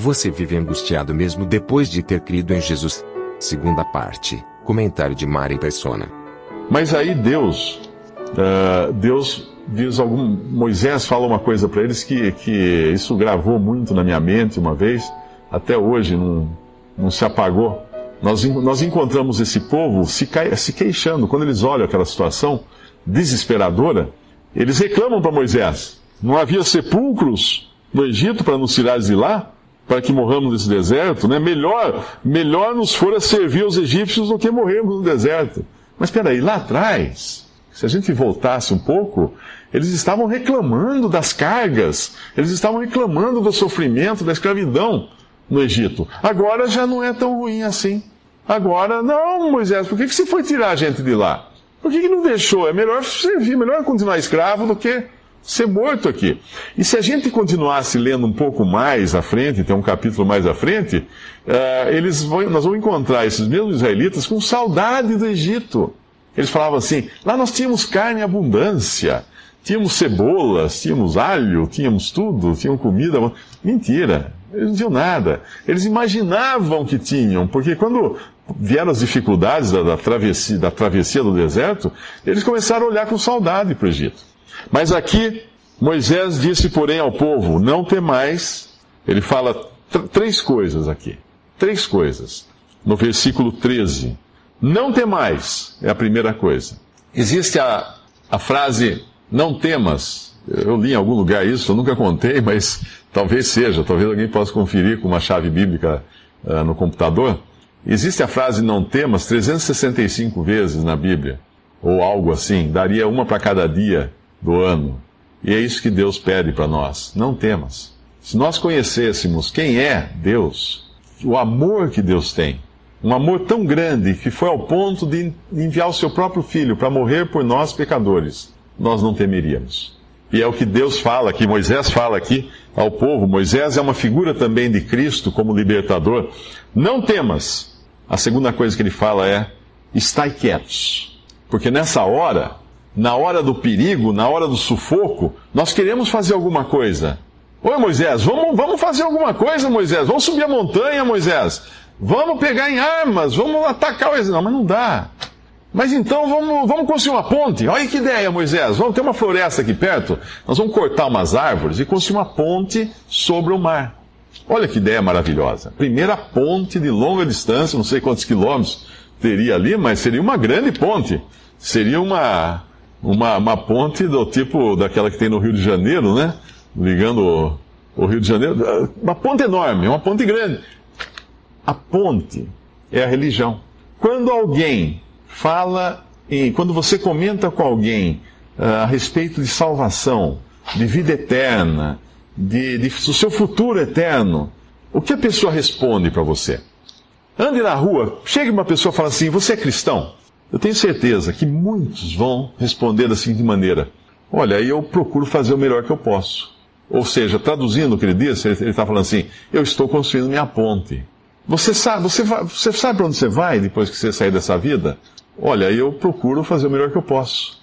Você vive angustiado mesmo depois de ter crido em Jesus? Segunda parte. Comentário de Mari Persona. Mas aí Deus, uh, Deus diz algum, Moisés fala uma coisa para eles que, que isso gravou muito na minha mente uma vez, até hoje não, não se apagou. Nós, nós encontramos esse povo se, se queixando, quando eles olham aquela situação desesperadora, eles reclamam para Moisés: não havia sepulcros no Egito para nos tirar de lá? Para que morramos nesse deserto, né? Melhor, melhor nos fora servir aos egípcios do que morrermos no deserto. Mas espera aí, lá atrás, se a gente voltasse um pouco, eles estavam reclamando das cargas, eles estavam reclamando do sofrimento, da escravidão no Egito. Agora já não é tão ruim assim. Agora, não, Moisés, por que, que você foi tirar a gente de lá? Por que, que não deixou? É melhor servir, melhor continuar escravo do que ser morto aqui. E se a gente continuasse lendo um pouco mais à frente, tem um capítulo mais à frente, uh, eles vão, nós vamos encontrar esses mesmos israelitas com saudade do Egito. Eles falavam assim: lá nós tínhamos carne em abundância, tínhamos cebolas, tínhamos alho, tínhamos tudo, tínhamos comida. Mentira, eles não tinham nada. Eles imaginavam que tinham, porque quando vieram as dificuldades da, da, travessia, da travessia do deserto, eles começaram a olhar com saudade para o Egito. Mas aqui, Moisés disse, porém, ao povo: Não temais. Ele fala três coisas aqui. Três coisas. No versículo 13. Não temais, é a primeira coisa. Existe a, a frase não temas. Eu li em algum lugar isso, eu nunca contei, mas talvez seja, talvez alguém possa conferir com uma chave bíblica uh, no computador. Existe a frase não temas 365 vezes na Bíblia, ou algo assim, daria uma para cada dia do ano. E é isso que Deus pede para nós: não temas. Se nós conhecêssemos quem é Deus, o amor que Deus tem, um amor tão grande que foi ao ponto de enviar o seu próprio filho para morrer por nós pecadores, nós não temeríamos. E é o que Deus fala aqui, Moisés fala aqui ao povo. Moisés é uma figura também de Cristo como libertador. Não temas. A segunda coisa que ele fala é: estai quietos. Porque nessa hora, na hora do perigo, na hora do sufoco, nós queremos fazer alguma coisa. Oi, Moisés, vamos, vamos fazer alguma coisa, Moisés. Vamos subir a montanha, Moisés. Vamos pegar em armas, vamos atacar o exército. Não, mas não dá. Mas então vamos, vamos construir uma ponte. Olha que ideia, Moisés. Vamos ter uma floresta aqui perto. Nós vamos cortar umas árvores e construir uma ponte sobre o mar. Olha que ideia maravilhosa. Primeira ponte de longa distância, não sei quantos quilômetros teria ali, mas seria uma grande ponte. Seria uma, uma, uma ponte do tipo daquela que tem no Rio de Janeiro, né? Ligando o, o Rio de Janeiro. Uma ponte enorme, uma ponte grande. A ponte é a religião. Quando alguém fala em. Quando você comenta com alguém uh, a respeito de salvação, de vida eterna, de, de, do seu futuro eterno, o que a pessoa responde para você? Ande na rua, chega uma pessoa e fala assim: Você é cristão? Eu tenho certeza que muitos vão responder da seguinte maneira: Olha, eu procuro fazer o melhor que eu posso. Ou seja, traduzindo o que ele disse, ele está falando assim: Eu estou construindo minha ponte. Você sabe, você, você sabe para onde você vai depois que você sair dessa vida? Olha, eu procuro fazer o melhor que eu posso.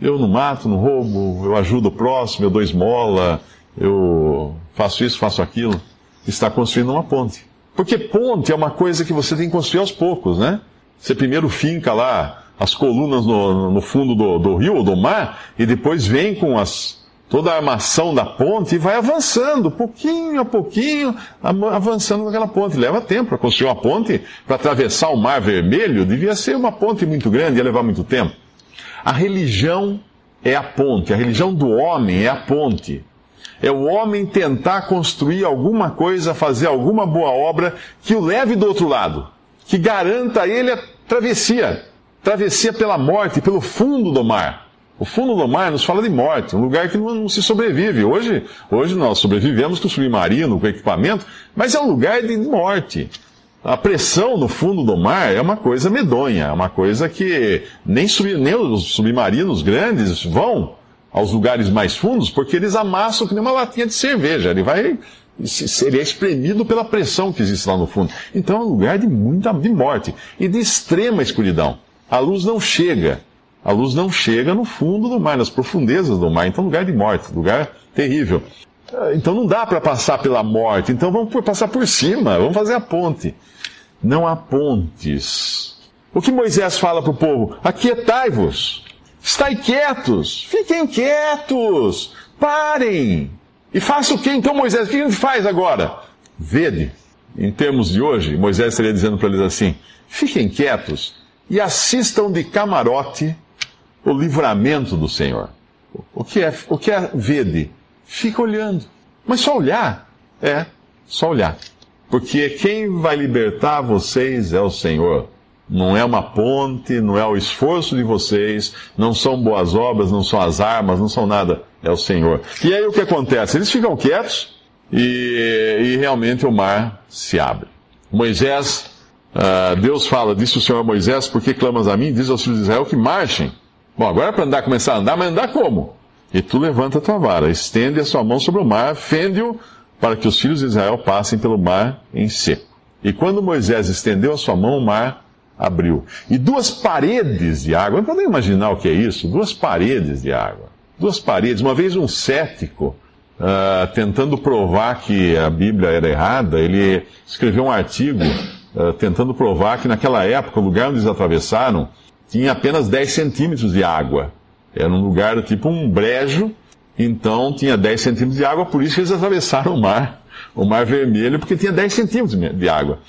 Eu não mato, não roubo, eu ajudo o próximo, eu dou esmola, eu faço isso, faço aquilo. Está construindo uma ponte. Porque ponte é uma coisa que você tem que construir aos poucos, né? Você primeiro finca lá as colunas no, no fundo do, do rio ou do mar, e depois vem com as, toda a armação da ponte e vai avançando, pouquinho a pouquinho, avançando naquela ponte. Leva tempo para construir uma ponte, para atravessar o Mar Vermelho, devia ser uma ponte muito grande, ia levar muito tempo. A religião é a ponte, a religião do homem é a ponte. É o homem tentar construir alguma coisa, fazer alguma boa obra que o leve do outro lado, que garanta a ele a travessia travessia pela morte, pelo fundo do mar. O fundo do mar nos fala de morte, um lugar que não, não, se sobrevive. Hoje, hoje nós sobrevivemos com o submarino, com o equipamento, mas é um lugar de morte. A pressão no fundo do mar é uma coisa medonha, é uma coisa que nem, sub, nem os submarinos grandes vão aos lugares mais fundos, porque eles amassam que nem uma latinha de cerveja. Ele vai seria espremido pela pressão que existe lá no fundo. Então é um lugar de muita de morte e de extrema escuridão. A luz não chega. A luz não chega no fundo do mar, nas profundezas do mar. Então, lugar de morte, lugar terrível. Então, não dá para passar pela morte. Então, vamos passar por cima, vamos fazer a ponte. Não há pontes. O que Moisés fala para o povo? Aquietai-vos. Estai quietos. Fiquem quietos. Parem. E faça o que então, Moisés? O que a gente faz agora? Vede. Em termos de hoje, Moisés estaria dizendo para eles assim: fiquem quietos e assistam de camarote o livramento do Senhor. O que é, o que é vede? Fica olhando. Mas só olhar? É, só olhar. Porque quem vai libertar vocês é o Senhor. Não é uma ponte, não é o esforço de vocês, não são boas obras, não são as armas, não são nada. É o Senhor. E aí o que acontece? Eles ficam quietos e, e realmente o mar se abre. Moisés, uh, Deus fala, disse o Senhor Moisés, por que clamas a mim? Diz aos filhos de Israel que marchem. Bom, agora é para andar, começar a andar, mas andar como? E tu levanta a tua vara, estende a sua mão sobre o mar, fende-o, para que os filhos de Israel passem pelo mar em seco. E quando Moisés estendeu a sua mão, o mar abriu. E duas paredes de água, não podem imaginar o que é isso? Duas paredes de água. Duas paredes. Uma vez um cético, uh, tentando provar que a Bíblia era errada, ele escreveu um artigo uh, tentando provar que naquela época o lugar onde eles atravessaram tinha apenas 10 centímetros de água. Era um lugar tipo um brejo, então tinha 10 centímetros de água, por isso eles atravessaram o mar, o mar vermelho, porque tinha 10 centímetros de água.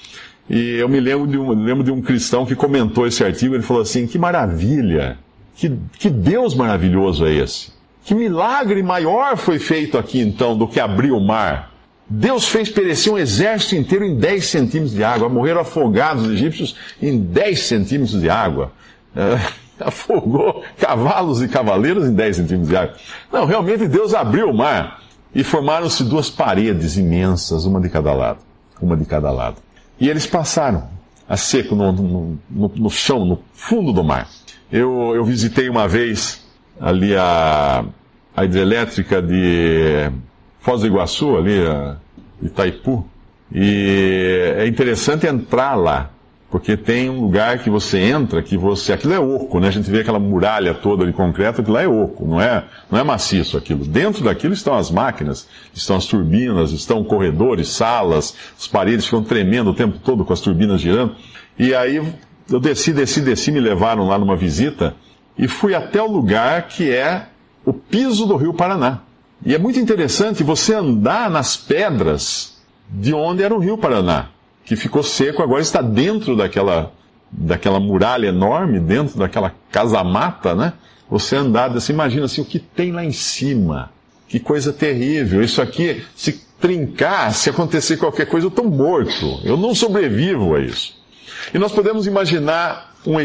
E eu me lembro de, um, lembro de um cristão que comentou esse artigo, ele falou assim, que maravilha, que, que Deus maravilhoso é esse. Que milagre maior foi feito aqui então do que abrir o mar. Deus fez perecer um exército inteiro em 10 centímetros de água. Morreram afogados os egípcios em 10 centímetros de água é, afogou cavalos e cavaleiros em 10 centímetros de água. Não, realmente Deus abriu o mar e formaram-se duas paredes imensas, uma de cada lado. Uma de cada lado. E eles passaram a seco no, no, no, no chão, no fundo do mar. Eu, eu visitei uma vez ali a, a hidrelétrica de Foz do Iguaçu, ali, a Itaipu, e é interessante entrar lá porque tem um lugar que você entra que você. Aquilo é oco, né? A gente vê aquela muralha toda de concreto, aquilo lá é oco, não é, não é maciço aquilo. Dentro daquilo estão as máquinas, estão as turbinas, estão corredores, salas, as paredes ficam tremendo o tempo todo com as turbinas girando. E aí eu desci, desci, desci, me levaram lá numa visita e fui até o lugar que é o piso do Rio Paraná. E é muito interessante você andar nas pedras de onde era o Rio Paraná que ficou seco, agora está dentro daquela, daquela muralha enorme, dentro daquela casa-mata, né? Você andar assim, imagina assim, o que tem lá em cima. Que coisa terrível. Isso aqui, se trincar, se acontecer qualquer coisa, eu estou morto. Eu não sobrevivo a isso. E nós podemos imaginar um,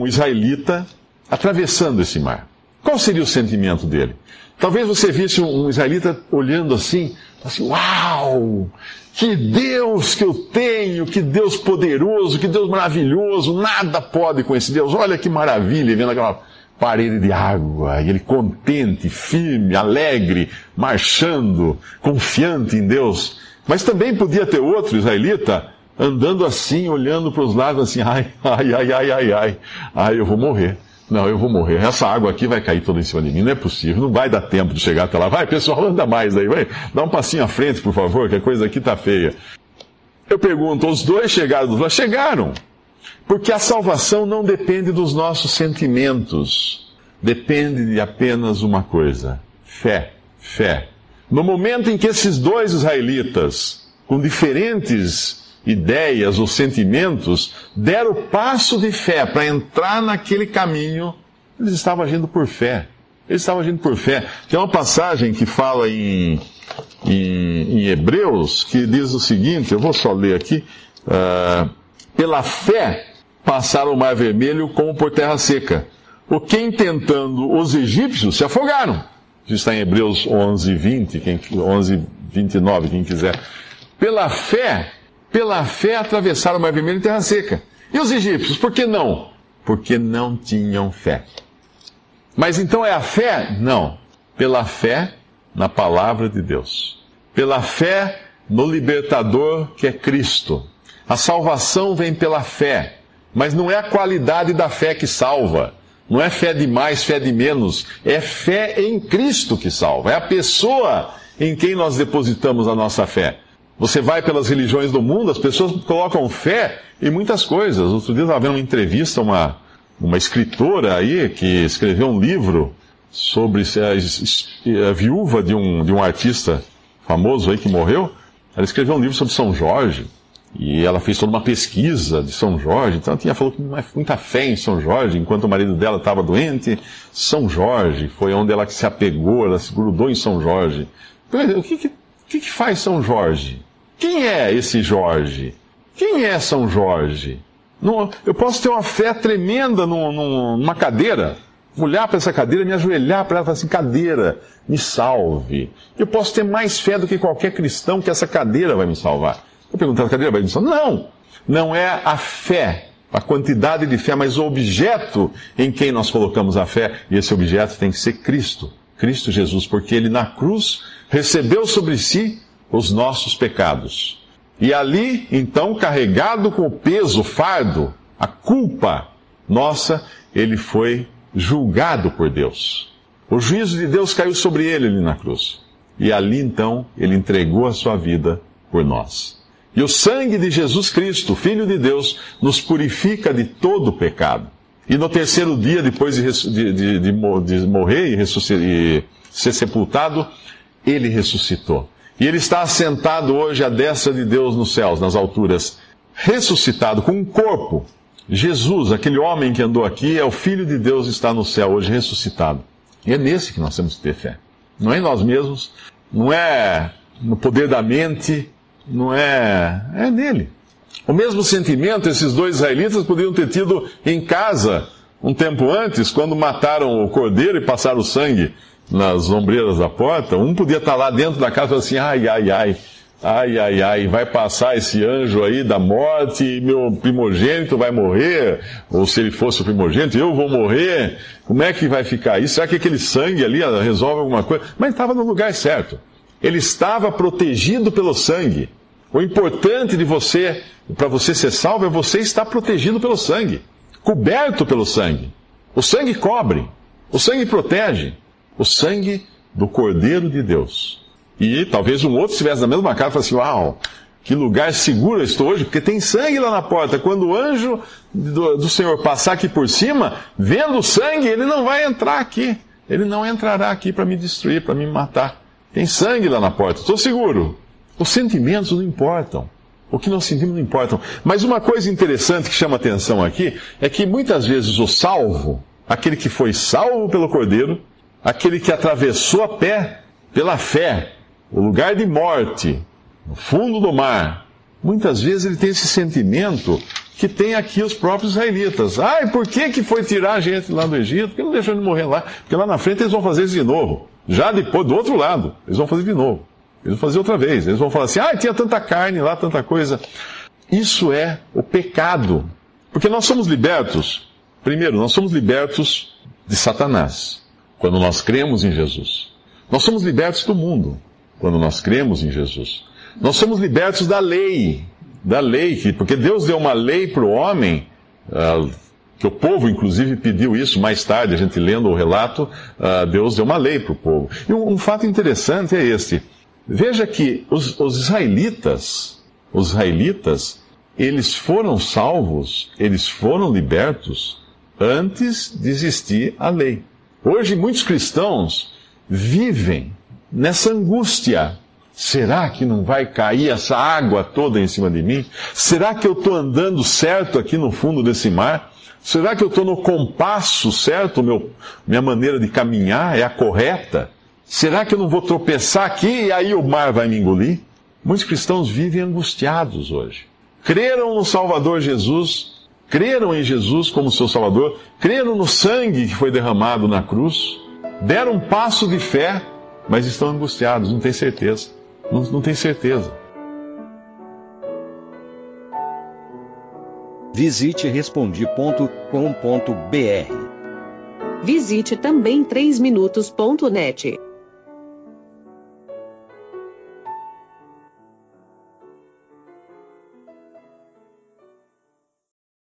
um israelita atravessando esse mar. Qual seria o sentimento dele? Talvez você visse um israelita olhando assim, assim, uau! Que Deus que eu tenho, que Deus poderoso, que Deus maravilhoso, nada pode com esse Deus. Olha que maravilha, vendo aquela parede de água, e ele contente, firme, alegre, marchando, confiante em Deus. Mas também podia ter outro israelita andando assim, olhando para os lados, assim, ai, ai, ai, ai, ai, ai, ai, eu vou morrer. Não, eu vou morrer. Essa água aqui vai cair toda em cima de mim. Não é possível. Não vai dar tempo de chegar até lá. Vai, pessoal, anda mais aí. Vai, dá um passinho à frente, por favor, que a coisa aqui está feia. Eu pergunto, os dois chegaram lado? Chegaram. Porque a salvação não depende dos nossos sentimentos. Depende de apenas uma coisa: fé. Fé. No momento em que esses dois israelitas, com diferentes ideias ou sentimentos, deram o passo de fé para entrar naquele caminho, eles estavam agindo por fé. Eles estavam agindo por fé. Tem uma passagem que fala em, em, em Hebreus que diz o seguinte: eu vou só ler aqui. Uh, pela fé passaram o mar vermelho como por terra seca. o quem tentando os egípcios se afogaram. Isso está em Hebreus 11, 20, quem, 11, 29, quem quiser. Pela fé, pela fé atravessaram o Mar Vermelho em terra seca. E os egípcios, por que não? Porque não tinham fé. Mas então é a fé? Não. Pela fé na palavra de Deus. Pela fé no libertador que é Cristo. A salvação vem pela fé. Mas não é a qualidade da fé que salva. Não é fé de mais, fé de menos. É fé em Cristo que salva. É a pessoa em quem nós depositamos a nossa fé. Você vai pelas religiões do mundo, as pessoas colocam fé em muitas coisas. Outro dia eu estava vendo uma entrevista, uma, uma escritora aí que escreveu um livro sobre a, a, viúva de um, de um artista famoso aí que morreu. Ela escreveu um livro sobre São Jorge. E ela fez toda uma pesquisa de São Jorge, então ela tinha falou que não é muita fé em São Jorge, enquanto o marido dela estava doente. São Jorge foi onde ela se apegou, ela se grudou em São Jorge. O que, que, que, que faz São Jorge? Quem é esse Jorge? Quem é São Jorge? Não, eu posso ter uma fé tremenda num, num, numa cadeira, olhar para essa cadeira, me ajoelhar para ela e falar assim: cadeira, me salve. Eu posso ter mais fé do que qualquer cristão que essa cadeira vai me salvar. Eu perguntando, cadê a bendição? Não! Não é a fé, a quantidade de fé, mas o objeto em quem nós colocamos a fé, e esse objeto tem que ser Cristo, Cristo Jesus, porque ele na cruz recebeu sobre si os nossos pecados. E ali, então, carregado com o peso, o fardo, a culpa nossa, ele foi julgado por Deus. O juízo de Deus caiu sobre ele ali na cruz. E ali, então, ele entregou a sua vida por nós. E o sangue de Jesus Cristo, Filho de Deus, nos purifica de todo pecado. E no terceiro dia, depois de, de, de, de morrer e, e ser sepultado, ele ressuscitou. E ele está assentado hoje à destra de Deus nos céus, nas alturas, ressuscitado com um corpo. Jesus, aquele homem que andou aqui, é o Filho de Deus, está no céu hoje ressuscitado. E é nesse que nós temos que ter fé. Não é em nós mesmos, não é no poder da mente, não é. É nele. O mesmo sentimento esses dois israelitas podiam ter tido em casa um tempo antes, quando mataram o cordeiro e passaram o sangue nas ombreiras da porta. Um podia estar lá dentro da casa e falar assim: ai, ai, ai, ai, ai, ai, vai passar esse anjo aí da morte, meu primogênito vai morrer, ou se ele fosse o primogênito, eu vou morrer. Como é que vai ficar isso? Será que aquele sangue ali resolve alguma coisa? Mas estava no lugar certo. Ele estava protegido pelo sangue. O importante de você, para você ser salvo, é você estar protegido pelo sangue, coberto pelo sangue. O sangue cobre, o sangue protege, o sangue do Cordeiro de Deus. E talvez um outro estivesse na mesma casa e falasse: Uau, que lugar seguro eu estou hoje, porque tem sangue lá na porta. Quando o anjo do, do Senhor passar aqui por cima, vendo o sangue, ele não vai entrar aqui. Ele não entrará aqui para me destruir, para me matar. Tem sangue lá na porta, estou seguro. Os sentimentos não importam. O que nós sentimos não importa. Mas uma coisa interessante que chama atenção aqui é que muitas vezes o salvo, aquele que foi salvo pelo Cordeiro, aquele que atravessou a pé pela fé, o lugar de morte, no fundo do mar, muitas vezes ele tem esse sentimento que tem aqui os próprios israelitas. Ai, por que, que foi tirar a gente lá do Egito? Por que não deixou ele morrer lá? Porque lá na frente eles vão fazer isso de novo. Já depois, do outro lado, eles vão fazer de novo. Eles vão fazer outra vez. Eles vão falar assim: ah, tinha tanta carne lá, tanta coisa. Isso é o pecado. Porque nós somos libertos. Primeiro, nós somos libertos de Satanás, quando nós cremos em Jesus. Nós somos libertos do mundo, quando nós cremos em Jesus. Nós somos libertos da lei, da lei, porque Deus deu uma lei para o homem, uh, que o povo, inclusive, pediu isso mais tarde, a gente lendo o relato, uh, Deus deu uma lei para o povo. E um, um fato interessante é este. Veja que os, os israelitas, os israelitas, eles foram salvos, eles foram libertos antes de existir a lei. Hoje muitos cristãos vivem nessa angústia. Será que não vai cair essa água toda em cima de mim? Será que eu estou andando certo aqui no fundo desse mar? Será que eu estou no compasso certo? Meu, minha maneira de caminhar é a correta? Será que eu não vou tropeçar aqui e aí o mar vai me engolir? Muitos cristãos vivem angustiados hoje. Creram no Salvador Jesus, creram em Jesus como seu Salvador, creram no sangue que foi derramado na cruz, deram um passo de fé, mas estão angustiados, não têm certeza. Não, não têm certeza. Visite respondi.com.br. Visite também 3minutos.net.